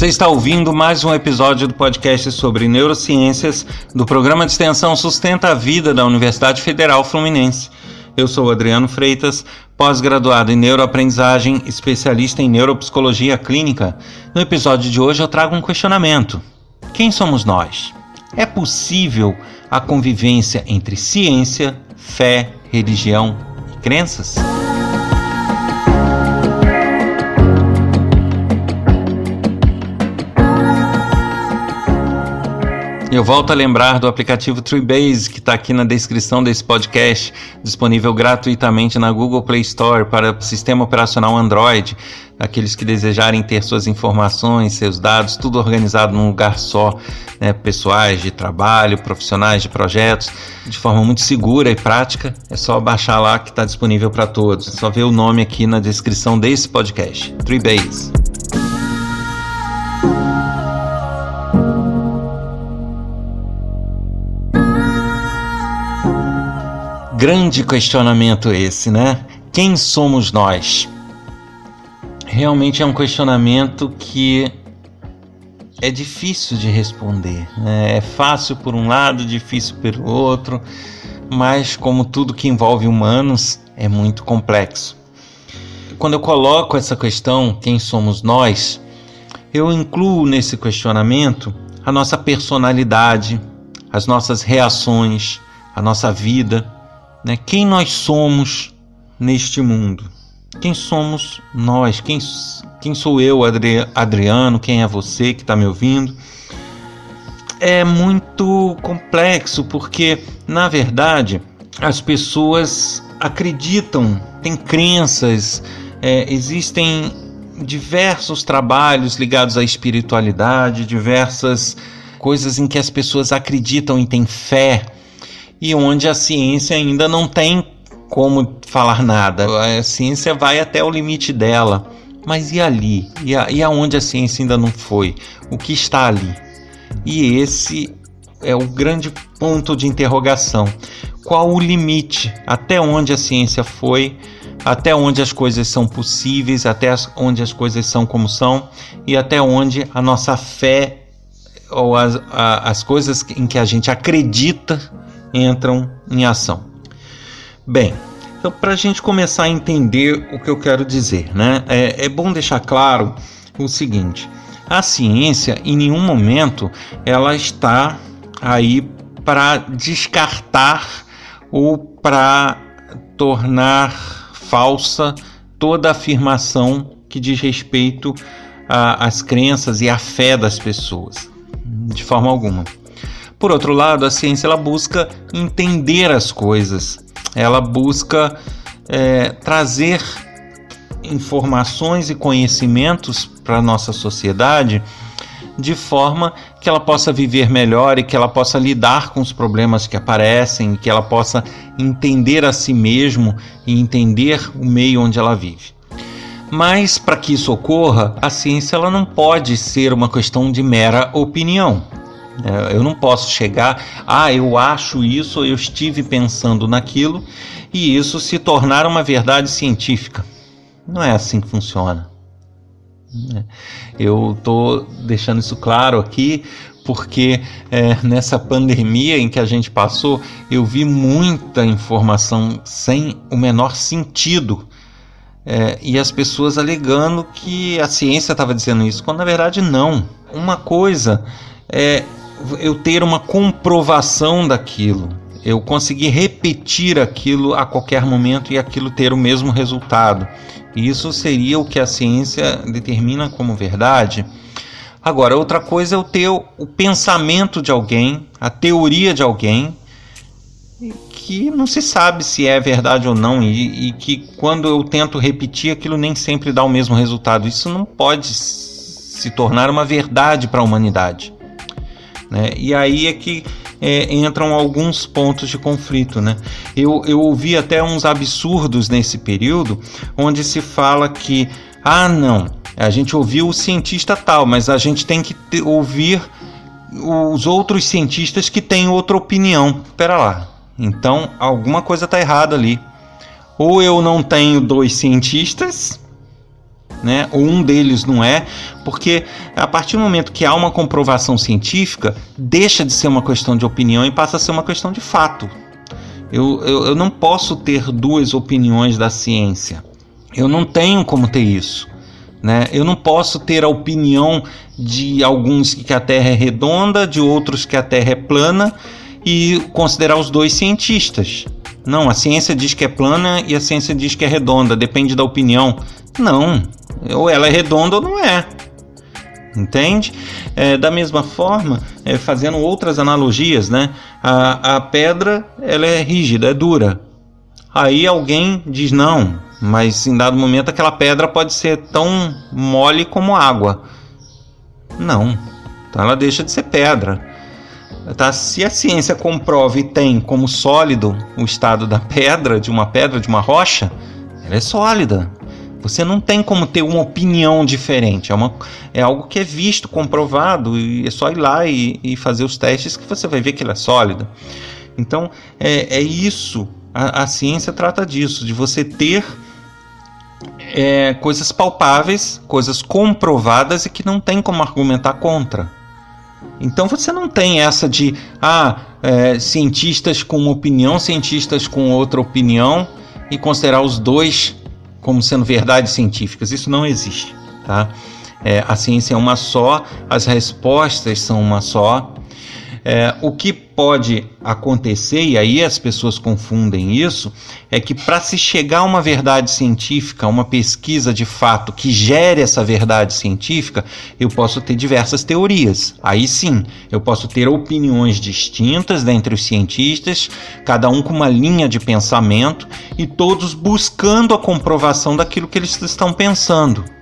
Você está ouvindo mais um episódio do podcast sobre neurociências do programa de extensão Sustenta a Vida da Universidade Federal Fluminense. Eu sou Adriano Freitas, pós-graduado em neuroaprendizagem, especialista em neuropsicologia clínica. No episódio de hoje eu trago um questionamento: Quem somos nós? É possível a convivência entre ciência, fé, religião e crenças? Eu volto a lembrar do aplicativo Treebase, que está aqui na descrição desse podcast, disponível gratuitamente na Google Play Store para o sistema operacional Android. Aqueles que desejarem ter suas informações, seus dados, tudo organizado num lugar só, né, pessoais de trabalho, profissionais de projetos, de forma muito segura e prática, é só baixar lá que está disponível para todos. É só ver o nome aqui na descrição desse podcast, Treebase. Grande questionamento esse, né? Quem somos nós? Realmente é um questionamento que é difícil de responder. Né? É fácil por um lado, difícil pelo outro, mas como tudo que envolve humanos, é muito complexo. Quando eu coloco essa questão, quem somos nós, eu incluo nesse questionamento a nossa personalidade, as nossas reações, a nossa vida né? Quem nós somos neste mundo? Quem somos nós? Quem, quem sou eu, Adriano? Quem é você que está me ouvindo? É muito complexo porque, na verdade, as pessoas acreditam, têm crenças, é, existem diversos trabalhos ligados à espiritualidade, diversas coisas em que as pessoas acreditam e têm fé e onde a ciência ainda não tem como falar nada. A ciência vai até o limite dela. Mas e ali? E, a, e aonde a ciência ainda não foi? O que está ali? E esse é o grande ponto de interrogação. Qual o limite? Até onde a ciência foi? Até onde as coisas são possíveis? Até onde as coisas são como são? E até onde a nossa fé ou as, a, as coisas em que a gente acredita entram em ação. Bem, então para a gente começar a entender o que eu quero dizer, né, é, é bom deixar claro o seguinte: a ciência em nenhum momento ela está aí para descartar ou para tornar falsa toda afirmação que diz respeito às crenças e à fé das pessoas, de forma alguma. Por outro lado, a ciência ela busca entender as coisas, ela busca é, trazer informações e conhecimentos para a nossa sociedade de forma que ela possa viver melhor e que ela possa lidar com os problemas que aparecem, que ela possa entender a si mesmo e entender o meio onde ela vive. Mas para que isso ocorra, a ciência ela não pode ser uma questão de mera opinião. É, eu não posso chegar, ah, eu acho isso, eu estive pensando naquilo e isso se tornar uma verdade científica. Não é assim que funciona. Eu estou deixando isso claro aqui porque é, nessa pandemia em que a gente passou, eu vi muita informação sem o menor sentido. É, e as pessoas alegando que a ciência estava dizendo isso, quando na verdade não. Uma coisa é eu ter uma comprovação daquilo, eu conseguir repetir aquilo a qualquer momento e aquilo ter o mesmo resultado. Isso seria o que a ciência determina como verdade. Agora, outra coisa é eu ter o pensamento de alguém, a teoria de alguém, que não se sabe se é verdade ou não, e, e que quando eu tento repetir aquilo nem sempre dá o mesmo resultado. Isso não pode se tornar uma verdade para a humanidade. Né? E aí é que é, entram alguns pontos de conflito. Né? Eu, eu ouvi até uns absurdos nesse período, onde se fala que, ah, não, a gente ouviu o cientista tal, mas a gente tem que te, ouvir os outros cientistas que têm outra opinião. Espera lá, então alguma coisa está errada ali. Ou eu não tenho dois cientistas, né? Ou um deles não é, porque a partir do momento que há uma comprovação científica, deixa de ser uma questão de opinião e passa a ser uma questão de fato. Eu, eu, eu não posso ter duas opiniões da ciência. Eu não tenho como ter isso. Né? Eu não posso ter a opinião de alguns que a Terra é redonda, de outros que a Terra é plana e considerar os dois cientistas. Não, a ciência diz que é plana e a ciência diz que é redonda, depende da opinião. Não, ou ela é redonda ou não é. Entende? É, da mesma forma, é, fazendo outras analogias, né? A, a pedra ela é rígida, é dura. Aí alguém diz não, mas em dado momento aquela pedra pode ser tão mole como água. Não, então ela deixa de ser pedra. Tá? Se a ciência comprova e tem como sólido o estado da pedra, de uma pedra, de uma rocha, ela é sólida. Você não tem como ter uma opinião diferente. É, uma, é algo que é visto, comprovado, e é só ir lá e, e fazer os testes que você vai ver que ela é sólida. Então, é, é isso. A, a, ciência trata disso, de você ter é, coisas palpáveis, coisas comprovadas e que não tem como argumentar contra. Então você não tem essa de ah, é, cientistas com uma opinião, cientistas com outra opinião e considerar os dois como sendo verdades científicas. Isso não existe, tá? É, a ciência é uma só, as respostas são uma só. É, o que pode acontecer, e aí as pessoas confundem isso, é que para se chegar a uma verdade científica, uma pesquisa de fato que gere essa verdade científica, eu posso ter diversas teorias. Aí sim, eu posso ter opiniões distintas dentre os cientistas, cada um com uma linha de pensamento e todos buscando a comprovação daquilo que eles estão pensando.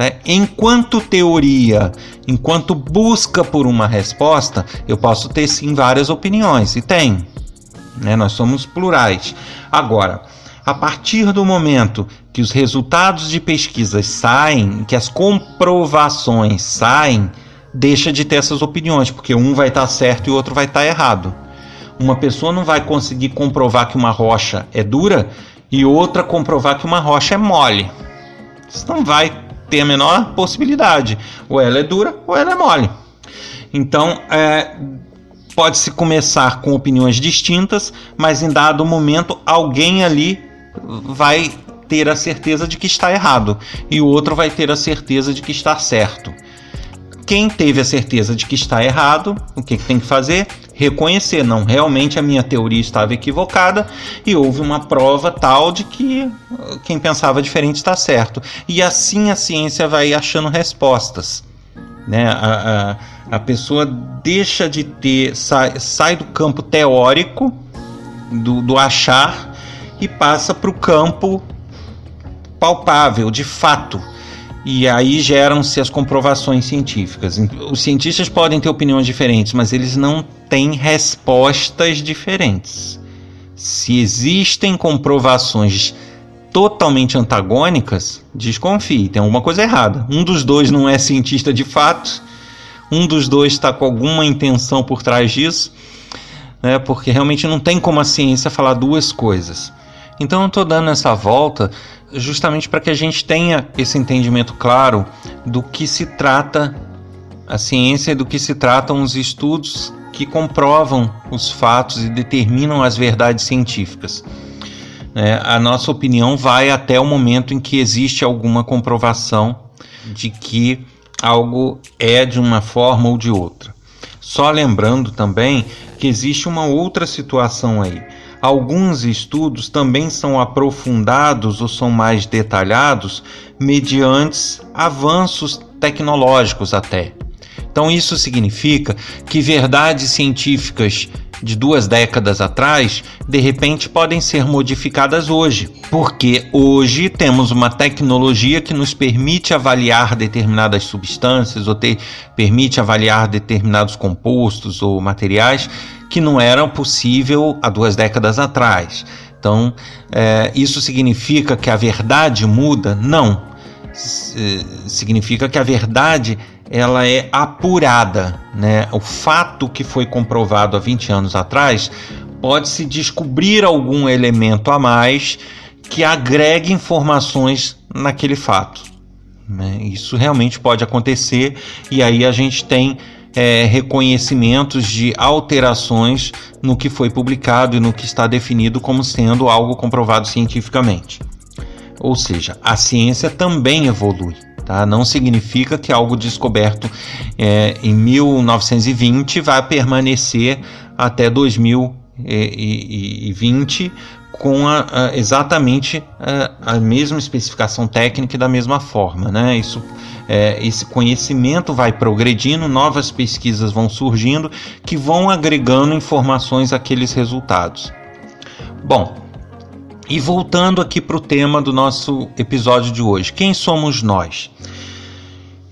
Tá? Enquanto teoria, enquanto busca por uma resposta, eu posso ter sim várias opiniões, e tem. Né? Nós somos plurais. Agora, a partir do momento que os resultados de pesquisas saem, que as comprovações saem, deixa de ter essas opiniões, porque um vai estar certo e o outro vai estar errado. Uma pessoa não vai conseguir comprovar que uma rocha é dura e outra comprovar que uma rocha é mole. Isso não vai tem a menor possibilidade. Ou ela é dura ou ela é mole. Então, é, pode-se começar com opiniões distintas, mas em dado momento alguém ali vai ter a certeza de que está errado e o outro vai ter a certeza de que está certo. Quem teve a certeza de que está errado, o que, que tem que fazer? Reconhecer, não, realmente a minha teoria estava equivocada e houve uma prova tal de que uh, quem pensava diferente está certo. E assim a ciência vai achando respostas. Né? A, a, a pessoa deixa de ter, sai, sai do campo teórico, do, do achar, e passa para o campo palpável, de fato e aí geram-se as comprovações científicas. Os cientistas podem ter opiniões diferentes, mas eles não têm respostas diferentes. Se existem comprovações totalmente antagônicas, desconfie, tem alguma coisa errada. Um dos dois não é cientista de fato, um dos dois está com alguma intenção por trás disso, né, porque realmente não tem como a ciência falar duas coisas. Então eu estou dando essa volta justamente para que a gente tenha esse entendimento claro do que se trata a ciência e do que se tratam os estudos que comprovam os fatos e determinam as verdades científicas. É, a nossa opinião vai até o momento em que existe alguma comprovação de que algo é de uma forma ou de outra. Só lembrando também que existe uma outra situação aí Alguns estudos também são aprofundados ou são mais detalhados mediante avanços tecnológicos até. Então isso significa que verdades científicas de duas décadas atrás, de repente podem ser modificadas hoje, porque hoje temos uma tecnologia que nos permite avaliar determinadas substâncias ou ter, permite avaliar determinados compostos ou materiais que não era possível há duas décadas atrás. Então, é, isso significa que a verdade muda? Não. significa que a verdade ela é apurada, né? O fato que foi comprovado há 20 anos atrás pode-se descobrir algum elemento a mais que agregue informações naquele fato. Né? Isso realmente pode acontecer e aí a gente tem é, reconhecimentos de alterações no que foi publicado e no que está definido como sendo algo comprovado cientificamente. Ou seja, a ciência também evolui. Tá? Não significa que algo descoberto é, em 1920 vai permanecer até 2020 com a, a, exatamente a, a, mesma especificação técnica e da mesma forma. Né? Isso, é, esse conhecimento vai progredindo, novas pesquisas vão surgindo que vão agregando informações àqueles resultados. Bom, e voltando aqui para o tema do nosso episódio de hoje: quem somos nós?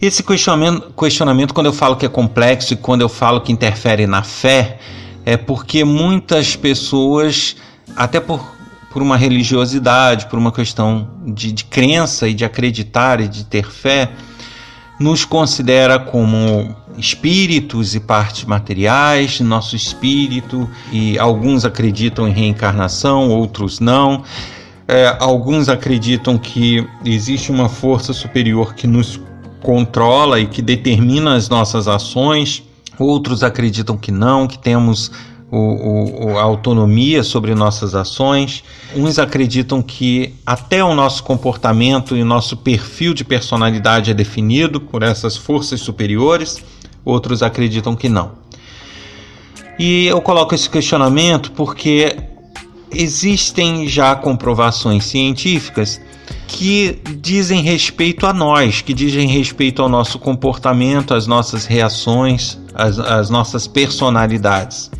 Esse questionamento, questionamento, quando eu falo que é complexo e quando eu falo que interfere na fé, é porque muitas pessoas, até por por uma religiosidade, por uma questão de, de crença e de acreditar e de ter fé, nos considera como espíritos e partes materiais, nosso espírito, e alguns acreditam em reencarnação, outros não. É, alguns acreditam que existe uma força superior que nos controla e que determina as nossas ações, outros acreditam que não, que temos o, o, a autonomia sobre nossas ações. Uns acreditam que até o nosso comportamento e o nosso perfil de personalidade é definido por essas forças superiores, outros acreditam que não. E eu coloco esse questionamento porque existem já comprovações científicas que dizem respeito a nós, que dizem respeito ao nosso comportamento, às nossas reações, às, às nossas personalidades.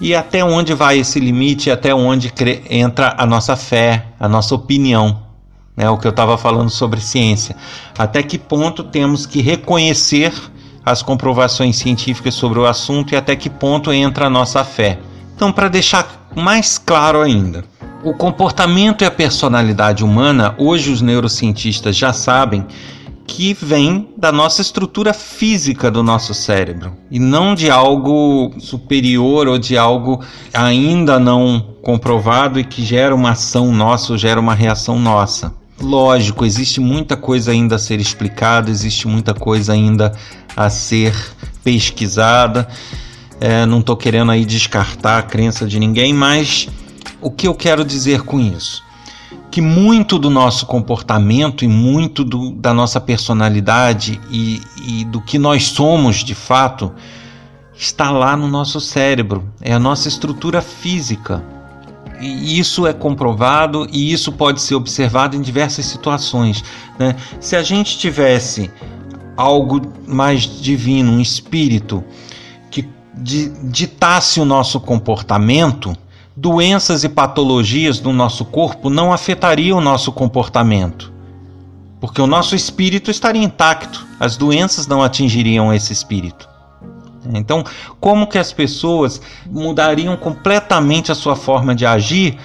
E até onde vai esse limite? Até onde entra a nossa fé, a nossa opinião? É o que eu estava falando sobre ciência. Até que ponto temos que reconhecer as comprovações científicas sobre o assunto e até que ponto entra a nossa fé? Então, para deixar mais claro ainda, o comportamento e a personalidade humana, hoje os neurocientistas já sabem que vem da nossa estrutura física do nosso cérebro e não de algo superior ou de algo ainda não comprovado e que gera uma ação nossa ou gera uma reação nossa. Lógico, existe muita coisa ainda a ser explicada, existe muita coisa ainda a ser pesquisada. É, não estou querendo aí descartar a crença de ninguém, mas o que eu quero dizer com isso? Que muito do nosso comportamento e muito do, da nossa personalidade e, e do que nós somos de fato está lá no nosso cérebro, é a nossa estrutura física. E isso é comprovado e isso pode ser observado em diversas situações. Né? Se a gente tivesse algo mais divino, um espírito que ditasse o nosso comportamento, doenças e patologias do nosso corpo não afetariam o nosso comportamento, porque o nosso espírito estaria intacto, as doenças não atingiriam esse espírito. Então, como que as pessoas mudariam completamente a sua forma de agir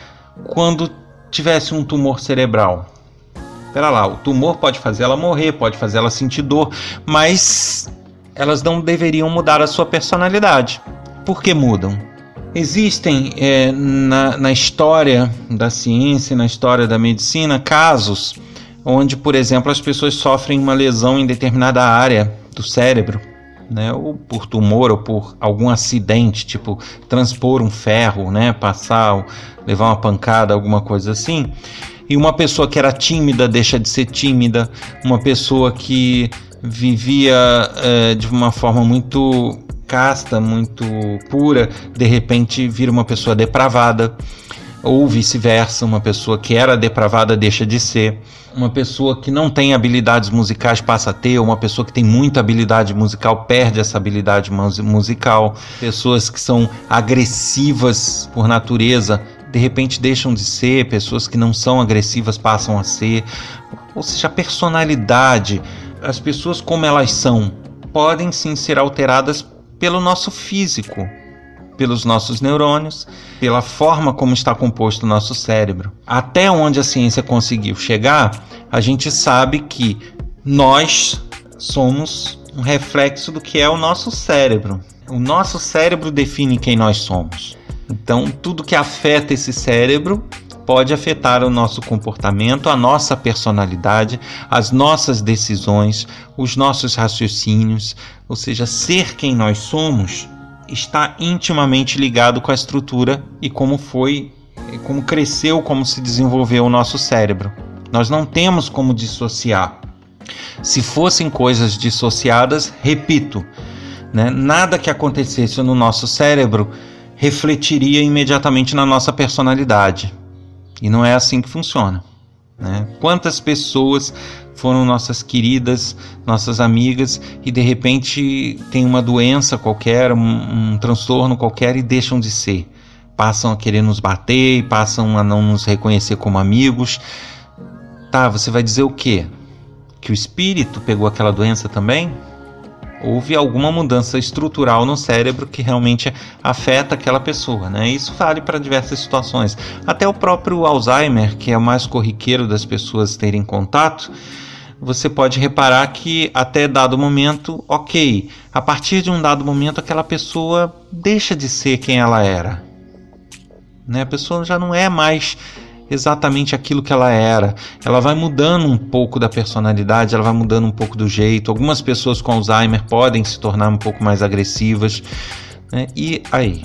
quando tivesse um tumor cerebral? Espera lá, o tumor pode fazer ela morrer, pode fazer ela sentir dor, mas elas não deveriam mudar a sua personalidade. Por que mudam? Existem é, na, na história da ciência, na história da medicina, casos onde, por exemplo, as pessoas sofrem uma lesão em determinada área do cérebro, né, ou por tumor ou por algum acidente, tipo transpor um ferro, né, passar, levar uma pancada, alguma coisa assim. E uma pessoa que era tímida deixa de ser tímida, uma pessoa que vivia é, de uma forma muito casta, muito pura, de repente vira uma pessoa depravada, ou vice-versa, uma pessoa que era depravada deixa de ser, uma pessoa que não tem habilidades musicais passa a ter, uma pessoa que tem muita habilidade musical perde essa habilidade musical, pessoas que são agressivas por natureza de repente deixam de ser, pessoas que não são agressivas passam a ser, ou seja, a personalidade, as pessoas como elas são, podem sim ser alteradas pelo nosso físico, pelos nossos neurônios, pela forma como está composto o nosso cérebro. Até onde a ciência conseguiu chegar, a gente sabe que nós somos um reflexo do que é o nosso cérebro. O nosso cérebro define quem nós somos. Então, tudo que afeta esse cérebro pode afetar o nosso comportamento, a nossa personalidade, as nossas decisões, os nossos raciocínios, ou seja, ser quem nós somos está intimamente ligado com a estrutura e como foi, como cresceu, como se desenvolveu o nosso cérebro. Nós não temos como dissociar. Se fossem coisas dissociadas, repito, né, nada que acontecesse no nosso cérebro refletiria imediatamente na nossa personalidade. E não é assim que funciona. Né? Quantas pessoas foram nossas queridas, nossas amigas e de repente tem uma doença qualquer, um, um transtorno qualquer e deixam de ser. Passam a querer nos bater, passam a não nos reconhecer como amigos. Tá, você vai dizer o quê? Que o espírito pegou aquela doença também? Houve alguma mudança estrutural no cérebro que realmente afeta aquela pessoa, né? Isso vale para diversas situações. Até o próprio Alzheimer, que é o mais corriqueiro das pessoas terem contato, você pode reparar que até dado momento, ok, a partir de um dado momento aquela pessoa deixa de ser quem ela era. Né? A pessoa já não é mais exatamente aquilo que ela era. Ela vai mudando um pouco da personalidade, ela vai mudando um pouco do jeito. Algumas pessoas com Alzheimer podem se tornar um pouco mais agressivas. Né? E aí,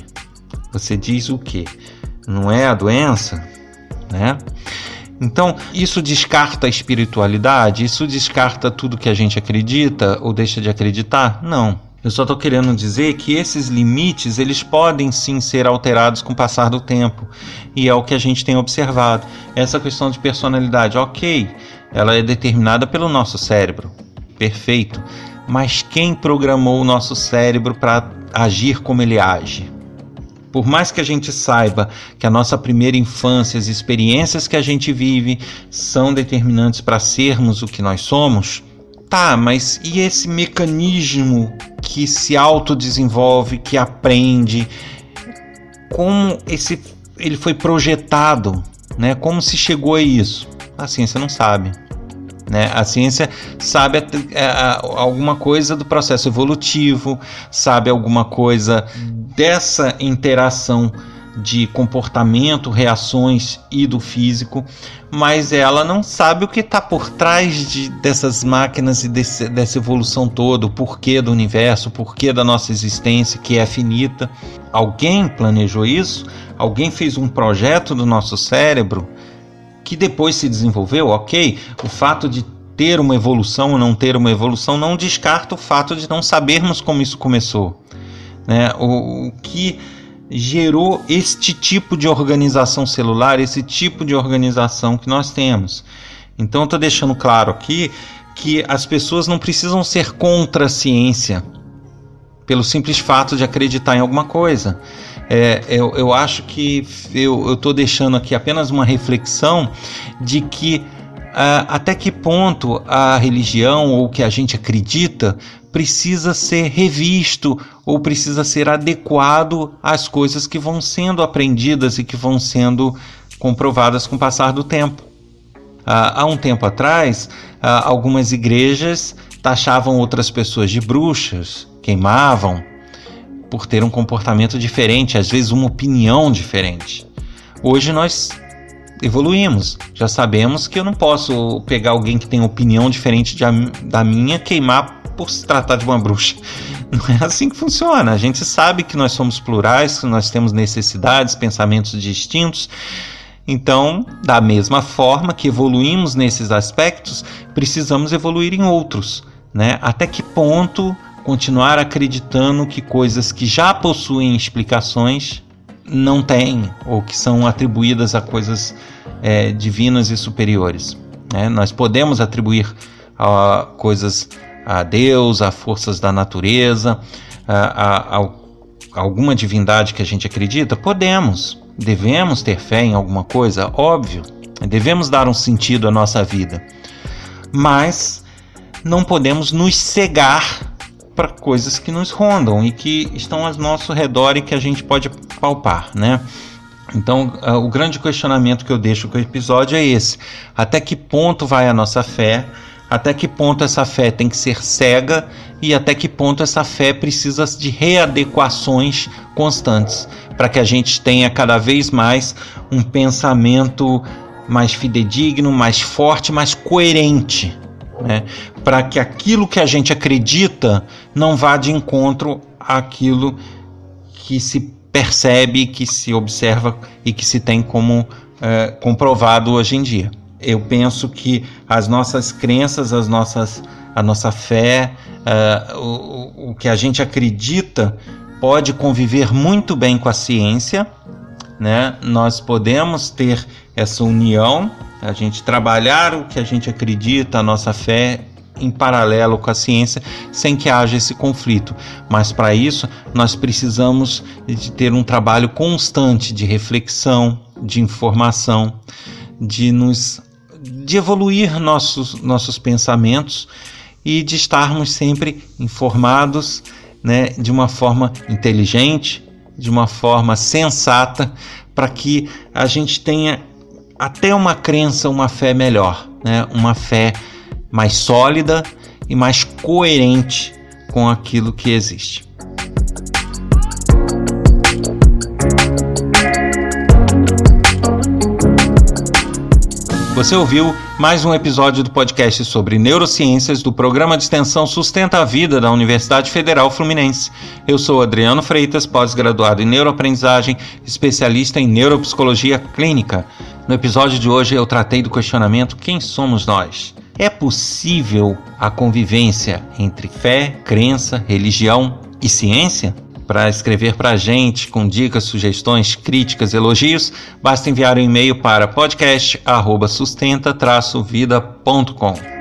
você diz o que? Não é a doença, né? Então, isso descarta a espiritualidade? Isso descarta tudo que a gente acredita ou deixa de acreditar? Não. Eu só estou querendo dizer que esses limites eles podem sim ser alterados com o passar do tempo e é o que a gente tem observado. Essa questão de personalidade, ok, ela é determinada pelo nosso cérebro, perfeito. Mas quem programou o nosso cérebro para agir como ele age? Por mais que a gente saiba que a nossa primeira infância, as experiências que a gente vive são determinantes para sermos o que nós somos, tá, mas e esse mecanismo que se autodesenvolve, que aprende? Como esse ele foi projetado, né? Como se chegou a isso? A ciência não sabe. Né? A ciência sabe alguma coisa do processo evolutivo, sabe alguma coisa dessa interação de comportamento, reações e do físico, mas ela não sabe o que está por trás de, dessas máquinas e desse, dessa evolução toda, o porquê do universo, o porquê da nossa existência, que é finita. Alguém planejou isso? Alguém fez um projeto do nosso cérebro que depois se desenvolveu? Ok, o fato de ter uma evolução ou não ter uma evolução não descarta o fato de não sabermos como isso começou. Né? O, o que gerou este tipo de organização celular, esse tipo de organização que nós temos. Então, estou deixando claro aqui que as pessoas não precisam ser contra a ciência pelo simples fato de acreditar em alguma coisa. É, eu, eu acho que eu estou deixando aqui apenas uma reflexão de que uh, até que ponto a religião ou o que a gente acredita precisa ser revisto ou precisa ser adequado às coisas que vão sendo aprendidas e que vão sendo comprovadas com o passar do tempo. há um tempo atrás, algumas igrejas taxavam outras pessoas de bruxas, queimavam, por ter um comportamento diferente, às vezes uma opinião diferente. Hoje nós evoluímos. Já sabemos que eu não posso pegar alguém que tem opinião diferente de, da minha, queimar por se tratar de uma bruxa. Não é assim que funciona. A gente sabe que nós somos plurais, que nós temos necessidades, pensamentos distintos. Então, da mesma forma que evoluímos nesses aspectos, precisamos evoluir em outros. Né? Até que ponto continuar acreditando que coisas que já possuem explicações não têm ou que são atribuídas a coisas é, divinas e superiores? Né? Nós podemos atribuir a coisas a Deus, a forças da natureza, a, a, a alguma divindade que a gente acredita? Podemos. Devemos ter fé em alguma coisa? Óbvio. Devemos dar um sentido à nossa vida. Mas não podemos nos cegar para coisas que nos rondam e que estão ao nosso redor e que a gente pode palpar, né? Então, o grande questionamento que eu deixo com o episódio é esse: até que ponto vai a nossa fé? Até que ponto essa fé tem que ser cega e até que ponto essa fé precisa de readequações constantes para que a gente tenha cada vez mais um pensamento mais fidedigno, mais forte, mais coerente, né? para que aquilo que a gente acredita não vá de encontro àquilo que se percebe, que se observa e que se tem como é, comprovado hoje em dia. Eu penso que as nossas crenças, as nossas, a nossa fé, uh, o, o que a gente acredita pode conviver muito bem com a ciência, né? Nós podemos ter essa união, a gente trabalhar o que a gente acredita, a nossa fé em paralelo com a ciência, sem que haja esse conflito. Mas para isso, nós precisamos de ter um trabalho constante de reflexão, de informação, de nos de evoluir nossos nossos pensamentos e de estarmos sempre informados, né, de uma forma inteligente, de uma forma sensata, para que a gente tenha até uma crença, uma fé melhor, né, uma fé mais sólida e mais coerente com aquilo que existe. Você ouviu mais um episódio do podcast sobre neurociências do programa de extensão Sustenta a Vida da Universidade Federal Fluminense. Eu sou Adriano Freitas, pós-graduado em neuroaprendizagem, especialista em neuropsicologia clínica. No episódio de hoje eu tratei do questionamento: quem somos nós? É possível a convivência entre fé, crença, religião e ciência? Para escrever para a gente com dicas, sugestões, críticas, elogios, basta enviar um e-mail para podcast@sustenta-vida.com.